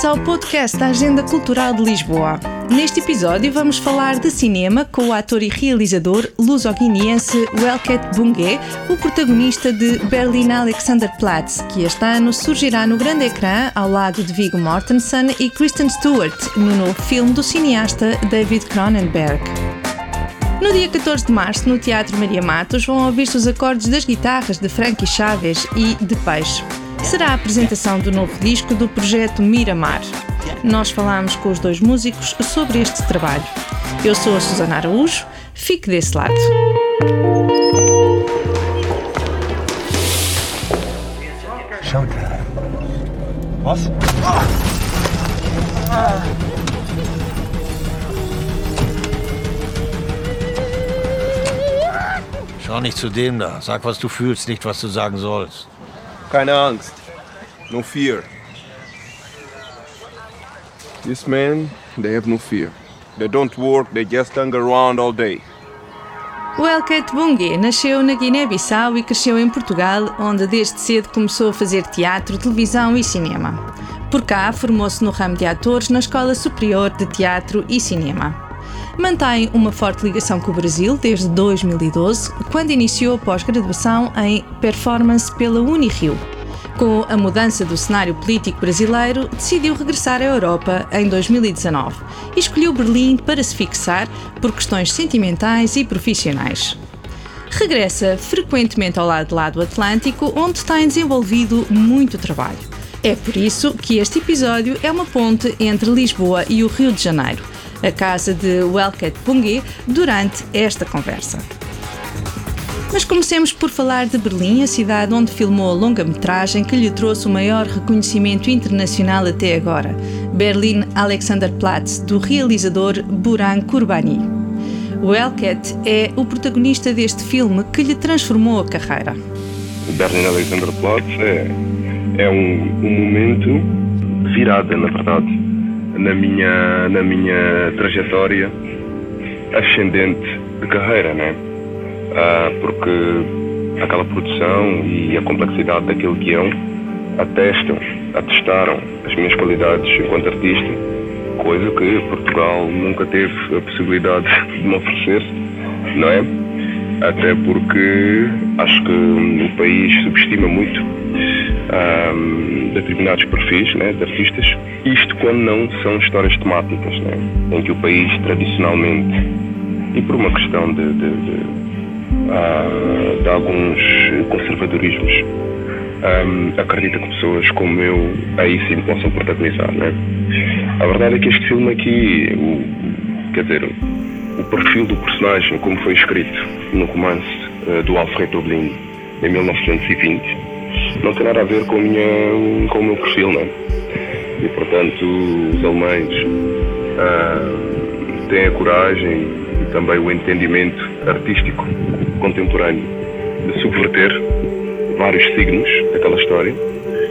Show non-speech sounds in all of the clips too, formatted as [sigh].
bem-vindos ao podcast da Agenda Cultural de Lisboa. Neste episódio vamos falar de cinema com o ator e realizador luso-guineense Welket Bungé, o protagonista de Berlin Alexanderplatz, que este ano surgirá no grande ecrã ao lado de Viggo Mortensen e Kristen Stewart no novo filme do cineasta David Cronenberg. No dia 14 de março, no Teatro Maria Matos, vão ouvir-se os acordes das guitarras de Frankie Chaves e de Peixe. Será a apresentação do novo disco do projeto Miramar. Nós falamos com os dois músicos sobre este trabalho. Eu sou a Susana Araújo, fique desse lado. Showtime. Was? Schau nicht zu dem da. Sag, was du fühlst, nicht, was du sagen sollst. Keine Angst. No fear. These men, they have no fear. They don't work, they just hang around all day. O Elkate Bungé nasceu na Guiné-Bissau e cresceu em Portugal, onde desde cedo começou a fazer teatro, televisão e cinema. Por cá, formou-se no ramo de atores na Escola Superior de Teatro e Cinema. Mantém uma forte ligação com o Brasil desde 2012, quando iniciou a pós-graduação em Performance pela Unirio. Com a mudança do cenário político brasileiro, decidiu regressar à Europa em 2019 e escolheu Berlim para se fixar por questões sentimentais e profissionais. Regressa frequentemente ao lado lá do Atlântico, onde tem desenvolvido muito trabalho. É por isso que este episódio é uma ponte entre Lisboa e o Rio de Janeiro, a casa de Welket Pungue, durante esta conversa. Mas comecemos por falar de Berlim, a cidade onde filmou a longa-metragem que lhe trouxe o maior reconhecimento internacional até agora, Berlin Alexanderplatz, do realizador Buran Kurbani. O Elket é o protagonista deste filme que lhe transformou a carreira. O Berlin Alexanderplatz é, é um, um momento de virada, na verdade, na minha, na minha trajetória ascendente de carreira, né? Ah, porque aquela produção e a complexidade daquele guião atestam, atestaram as minhas qualidades enquanto artista, coisa que Portugal nunca teve a possibilidade de me oferecer, não é? Até porque acho que o país subestima muito um, determinados perfis né, de artistas. Isto quando não são histórias temáticas, né, em que o país tradicionalmente, e por uma questão de, de, de, uh, de alguns conservadorismos, um, acredita que pessoas como eu aí sim possam protagonizar. Né? A verdade é que este filme aqui, o, quer dizer, o perfil do personagem, como foi escrito no romance uh, do Alfred Dublin em 1920, não tem nada a ver com, minha, com o meu perfil, né? E portanto, os alemães uh, têm a coragem e também o entendimento artístico contemporâneo de subverter vários signos daquela história.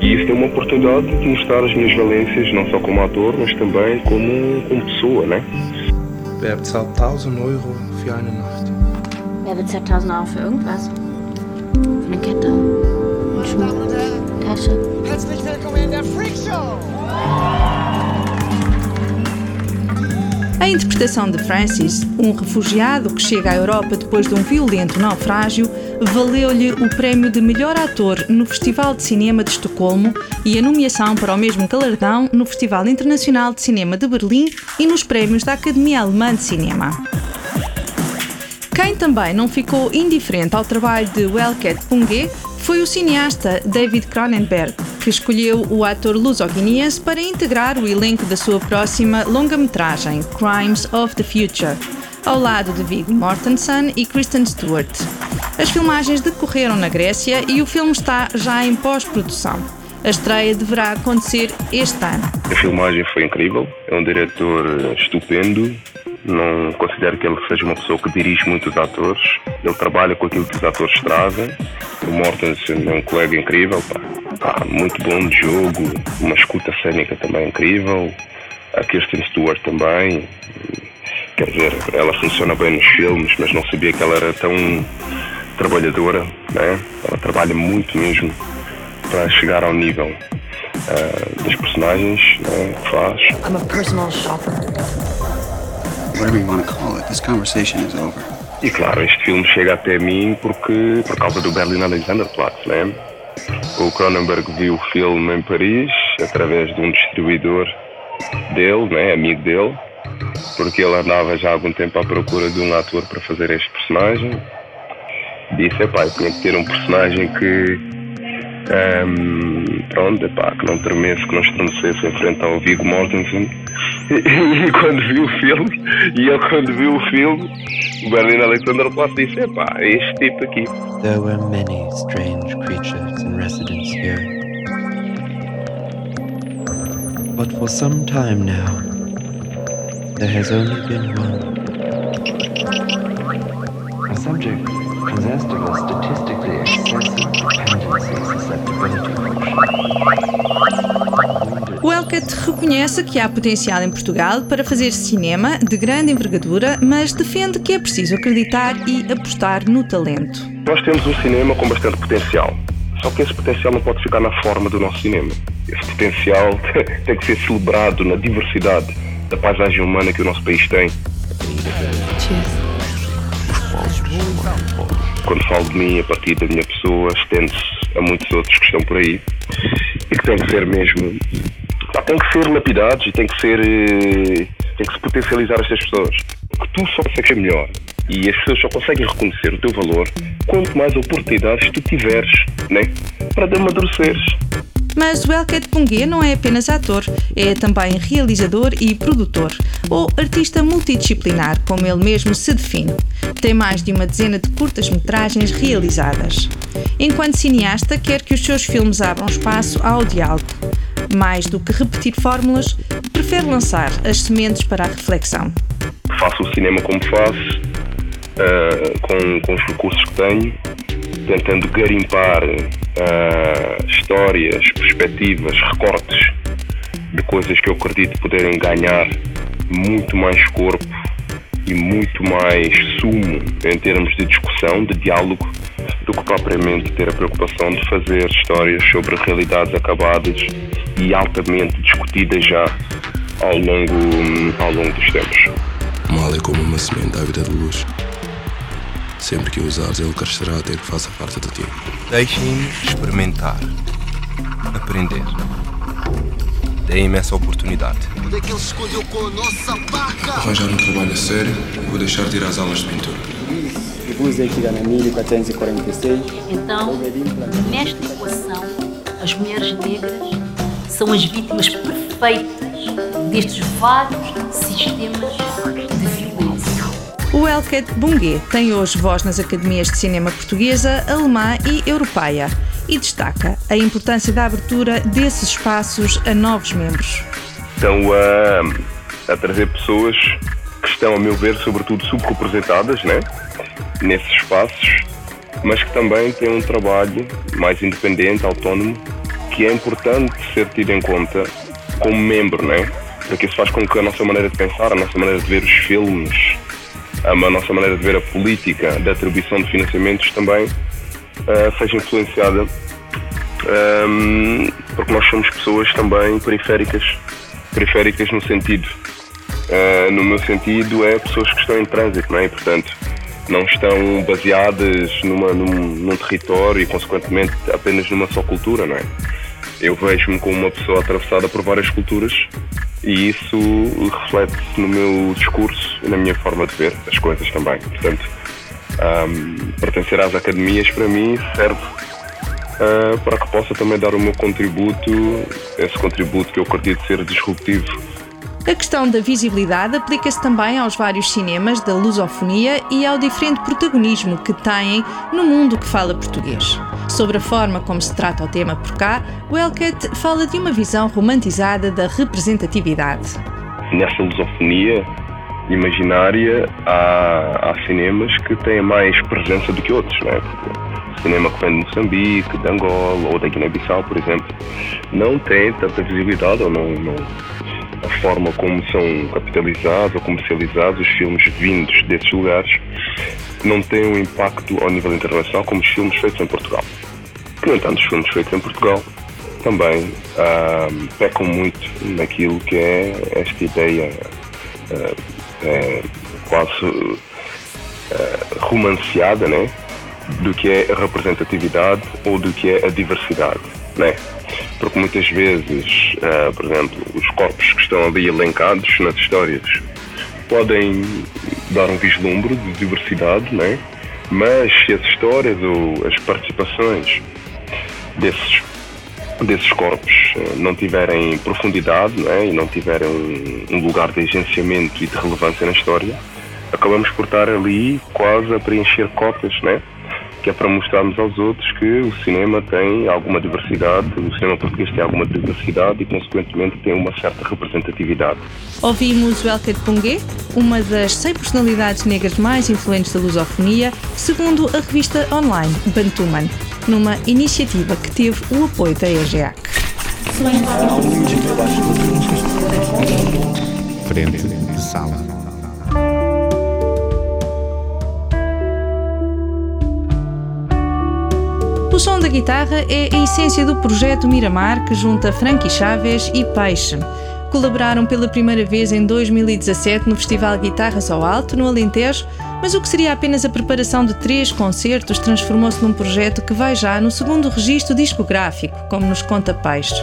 E isso tem uma oportunidade de mostrar as minhas valências, não só como ator, mas também como, como pessoa, né? Wer bezahlt 1000 Euro für eine Nacht? Wer bezahlt 1000 Euro für irgendwas? Für eine Kette? Einen Schuh? Tasche? Herzlich willkommen in der Freak Show! A interpretação de Francis, um refugiado que chega à Europa depois de um violento naufrágio, valeu-lhe o prémio de melhor ator no Festival de Cinema de Estocolmo e a nomeação para o mesmo galardão no Festival Internacional de Cinema de Berlim e nos prémios da Academia Alemã de Cinema. Quem também não ficou indiferente ao trabalho de Welket Pungue foi o cineasta David Cronenberg, que escolheu o ator luso-guineense para integrar o elenco da sua próxima longa-metragem, Crimes of the Future, ao lado de Viggo Mortensen e Kristen Stewart. As filmagens decorreram na Grécia e o filme está já em pós-produção. A estreia deverá acontecer este ano. A filmagem foi incrível, é um diretor estupendo, não considero que ele seja uma pessoa que dirige muitos atores. Ele trabalha com aquilo que os atores trazem. O Mortensen é um colega incrível, pá. Muito bom de jogo, uma escuta cênica também incrível. A Kirsten Stewart também. Quer dizer, ela funciona bem nos filmes, mas não sabia que ela era tão trabalhadora, né? ela trabalha muito mesmo para chegar ao nível uh, das personagens né, que faz. I'm a personal shopper. Whatever you want to call it, this conversation is over. E claro, este filme chega até mim porque por causa do Berlin Alexanderplatz, né? O Cronenberg viu o filme em Paris através de um distribuidor dele, né, amigo dele, porque ele andava já há algum tempo à procura de um ator para fazer este personagem. Disse, epá, tinha que ter um personagem que, um, pronto, epá, que não tremesse, que não estremecesse em frente ao Viggo Mortensen. E, [laughs] e, quando viu o filme, e ele quando viu o filme, o Berlin Alexanderplatz disse, epá, é este tipo aqui. There were many strange creatures in residence here. But for some time now, there has only been one. A subject possessed of a statistically excessive susceptibility O Elcat reconhece que há potencial em Portugal para fazer cinema de grande envergadura, mas defende que é preciso acreditar e apostar no talento. Nós temos um cinema com bastante potencial, só que esse potencial não pode ficar na forma do nosso cinema. Esse potencial [laughs] tem que ser celebrado na diversidade da paisagem humana que o nosso país tem. Quando falo de mim, a partir da minha pessoa, estende-se a muitos outros que estão por aí e que têm que ser mesmo. Tem que ser lapidados e tem que ser. Eh, tem que se potencializar estas pessoas. Porque tu só consegues melhor e as pessoas só conseguem reconhecer o teu valor quanto mais oportunidades tu tiveres, né? Para amadureceres. Mas o Elket Punguê não é apenas ator, é também realizador e produtor, ou artista multidisciplinar, como ele mesmo se define. Tem mais de uma dezena de curtas-metragens realizadas. Enquanto cineasta, quer que os seus filmes abram espaço ao diálogo. Mais do que repetir fórmulas, prefere lançar as sementes para a reflexão. Faço o cinema como faço, uh, com, com os recursos que tenho, tentando garimpar uh, histórias, perspectivas, recortes de coisas que eu acredito poderem ganhar muito mais corpo e muito mais sumo em termos de discussão, de diálogo, do que propriamente ter a preocupação de fazer histórias sobre realidades acabadas e altamente discutidas já ao longo, ao longo dos tempos. Mal é como uma semente à vida de luz. Sempre que o usares, ele crescerá até que faça parte de ti. Deixem-me experimentar, aprender. Deem-me essa oportunidade. Onde é que ele se escondeu com a nossa vaca? Arranjar um trabalho a sério, vou deixar de ir às aulas de pintura. Ibuze chega na 1446. Então, nesta equação, as mulheres negras são as vítimas perfeitas destes vários sistemas de. O Elket Bungue tem hoje voz nas academias de cinema portuguesa, alemã e europeia e destaca a importância da abertura desses espaços a novos membros. Estão a, a trazer pessoas que estão, a meu ver, sobretudo subrepresentadas né, nesses espaços, mas que também têm um trabalho mais independente, autónomo, que é importante ser tido em conta como membro, né? porque isso faz com que a nossa maneira de pensar, a nossa maneira de ver os filmes, a nossa maneira de ver a política da atribuição de financiamentos também uh, seja influenciada um, porque nós somos pessoas também periféricas periféricas no sentido uh, no meu sentido é pessoas que estão em trânsito não é? e portanto não estão baseadas numa, num, num território e consequentemente apenas numa só cultura não é? eu vejo-me como uma pessoa atravessada por várias culturas e isso reflete-se no meu discurso e na minha forma de ver as coisas também. Portanto, um, pertencer às academias para mim serve uh, para que possa também dar o meu contributo, esse contributo que eu acredito ser disruptivo a questão da visibilidade aplica-se também aos vários cinemas da lusofonia e ao diferente protagonismo que têm no mundo que fala português. Sobre a forma como se trata o tema por cá, Wellcat fala de uma visão romantizada da representatividade. Nessa lusofonia imaginária, há, há cinemas que têm mais presença do que outros, não é? Cinema que vem de Moçambique, de Angola ou da Guiné-Bissau, por exemplo, não tem tanta visibilidade ou não, não a forma como são capitalizados ou comercializados os filmes vindos desses lugares. Não têm um impacto ao nível internacional como os filmes feitos em Portugal. No entanto, os filmes feitos em Portugal também uh, pecam muito naquilo que é esta ideia uh, é, quase uh, romanceada né, do que é a representatividade ou do que é a diversidade. Né? Porque muitas vezes, uh, por exemplo, os corpos que estão ali elencados nas histórias podem dar um vislumbre de diversidade, né? mas se as histórias ou as participações desses, desses corpos uh, não tiverem profundidade né? e não tiverem um, um lugar de agenciamento e de relevância na história, acabamos por estar ali quase a preencher cotas, né? Que é para mostrarmos aos outros que o cinema tem alguma diversidade, o cinema português tem alguma diversidade e, consequentemente, tem uma certa representatividade. Ouvimos Welker Pungue, uma das 100 personalidades negras mais influentes da lusofonia, segundo a revista online Bantuman, numa iniciativa que teve o apoio da EGEAC. Frente de sala. Som da guitarra é a essência do projeto Miramar, que junta Frankie Chaves e Peixe. Colaboraram pela primeira vez em 2017 no Festival Guitarras ao Alto, no Alentejo, mas o que seria apenas a preparação de três concertos transformou-se num projeto que vai já no segundo registro discográfico, como nos conta Peixe.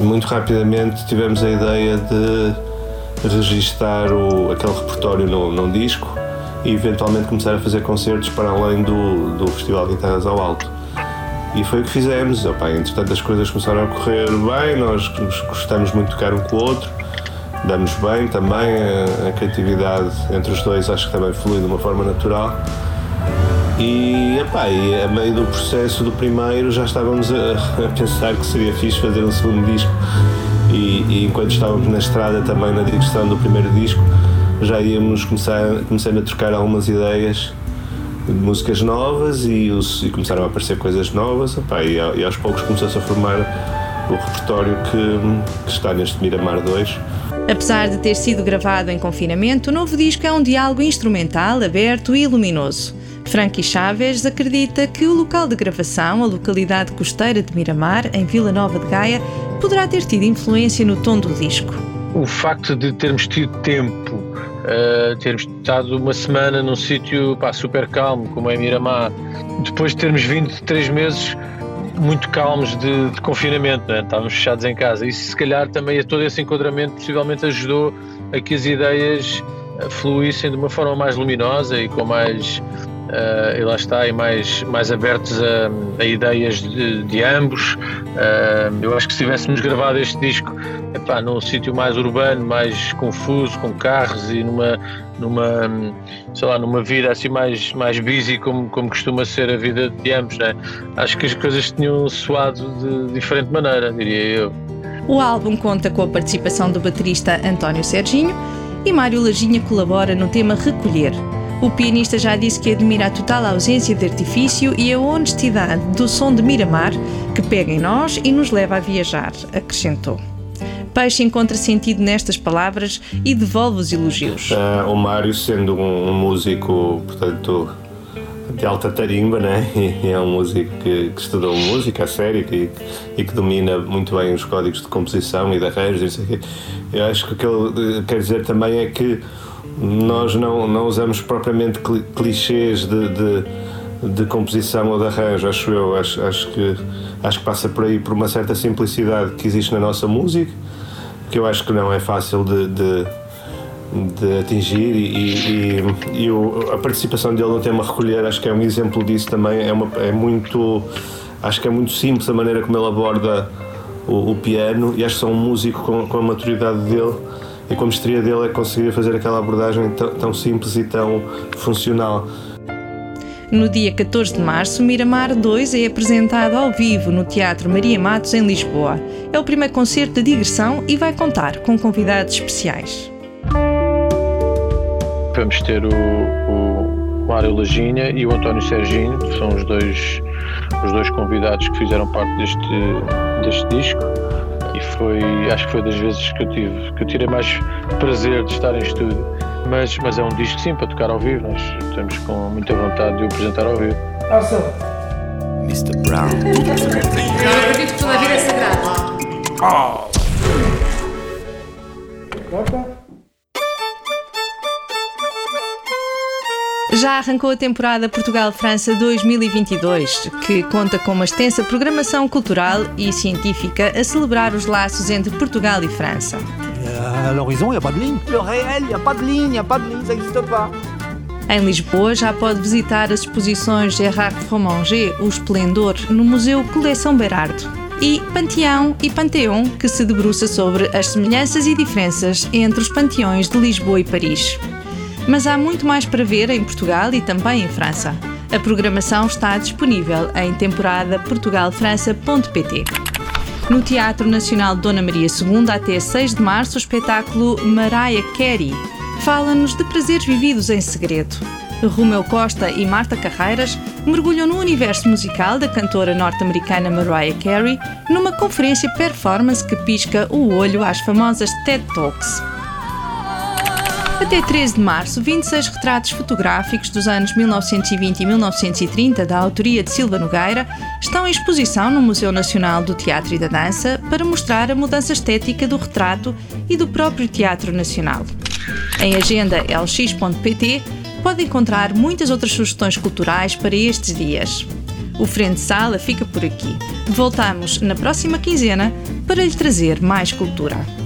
Muito rapidamente tivemos a ideia de registar o, aquele repertório num, num disco e eventualmente começar a fazer concertos para além do, do Festival Guitarras ao Alto. E foi o que fizemos. Opa, entretanto, as coisas começaram a correr bem, nós gostamos muito de tocar um com o outro, damos bem também, a, a criatividade entre os dois acho que também flui de uma forma natural. E, e a meio do processo do primeiro já estávamos a, a pensar que seria fixe fazer um segundo disco. E, e, enquanto estávamos na estrada também na direção do primeiro disco, já íamos começar, começando a trocar algumas ideias de músicas novas e, os, e, começaram a aparecer coisas novas opa, e, e, aos poucos começou-se a formar o repertório que, que está neste Miramar 2. Apesar de ter sido gravado em confinamento, o novo disco é um diálogo instrumental, aberto e luminoso. Frankie Chaves acredita que o local de gravação, a localidade costeira de Miramar, em Vila Nova de Gaia, poderá ter tido influência no tom do disco. O facto de termos tido tempo uh, termos estado uma semana num sítio super calmo, como é Miramar, depois de termos vindo de três meses muito calmos de, de confinamento, né? estávamos fechados em casa. Isso, se calhar, também a todo esse enquadramento possivelmente ajudou a que as ideias fluíssem de uma forma mais luminosa e com mais uh, e lá está, e mais, mais abertos a, a ideias de, de ambos. Uh, eu acho que se tivéssemos gravado este disco epá, num sítio mais urbano, mais confuso, com carros e numa, numa, sei lá, numa vida assim mais, mais busy como, como costuma ser a vida de ambos, né? acho que as coisas tinham soado de diferente maneira, diria eu. O álbum conta com a participação do baterista António Serginho e Mário Lajinha colabora no tema Recolher, o pianista já disse que admira a total ausência de artifício e a honestidade do som de Miramar, que pega em nós e nos leva a viajar, acrescentou. Peixe encontra sentido nestas palavras e devolve os elogios. Uh, o Mário, sendo um, um, músico, portanto, de alta tarimba, né? [laughs] É um músico que, que estudou música a sério e que domina muito bem os códigos de composição e de arranjos. Eu acho que o que ele quer dizer também é que nós não, não usamos propriamente clichês de, de, de, composição ou de arranjo, acho eu. Acho, acho, que, acho que passa por aí por uma certa simplicidade que existe na nossa música, que eu acho que não é fácil de, de, de atingir e, e, e o, a participação dele no tema recolher acho que é um exemplo disso também. É, uma, é muito. Acho que é muito simples a maneira como ele aborda o, o piano e acho que são um músico com, com a maturidade dele e com a mestria dele é conseguir fazer aquela abordagem tão, simples e tão funcional. No dia 14 de março, Miramar 2 é apresentado ao vivo no Teatro Maria Matos, em Lisboa. É o primeiro concerto de digressão e vai contar com convidados especiais. Vamos ter o, o Mário Laginha e o António Serginho, que são os dois, os dois convidados que fizeram parte deste, deste disco foi, acho que foi das vezes que eu tive, que eu tirei mais prazer de estar em estúdio. Mas, mas é um disco sim para tocar ao vivo, nós estamos com muita vontade de o apresentar ao vivo. Mr. Brown. Eu acredito que toda a vida é sagrada. Já arrancou a temporada Portugal-França 2022, que conta com uma extensa programação cultural e científica a celebrar os laços entre Portugal e França. À l'horizon, il n'y a pas de ligne. Le réel, il n'y a pas de ligne, il n'y a pas de ligne, ça n'existe pas. Em Lisboa já pode visitar as exposições Gerard Fromanger, O Esplendor, no Museu Coleção Berardo. E Panteão e Panteão, que se debruça sobre as semelhanças e diferenças entre os panteões de Lisboa e Paris. Mas há muito mais para ver em Portugal e também em França. A programação está disponível em temporada portugalfrança.pt. No Teatro Nacional Dona Maria II, até 6 de março, o espetáculo Mariah Carey fala-nos de prazeres vividos em segredo. Romeu Costa e Marta Carreiras mergulham no universo musical da cantora norte-americana Mariah Carey numa conferência performance que pisca o olho às famosas TED Talks. Até 13 de março, 26 retratos fotográficos dos anos 1920 e 1930, da autoria de Silva Nogueira, estão em exposição no Museu Nacional do Teatro e da Dança para mostrar a mudança estética do retrato e do próprio Teatro Nacional. Em agenda lx.pt pode encontrar muitas outras sugestões culturais para estes dias. O Frente Sala fica por aqui. Voltamos na próxima quinzena para lhe trazer mais cultura.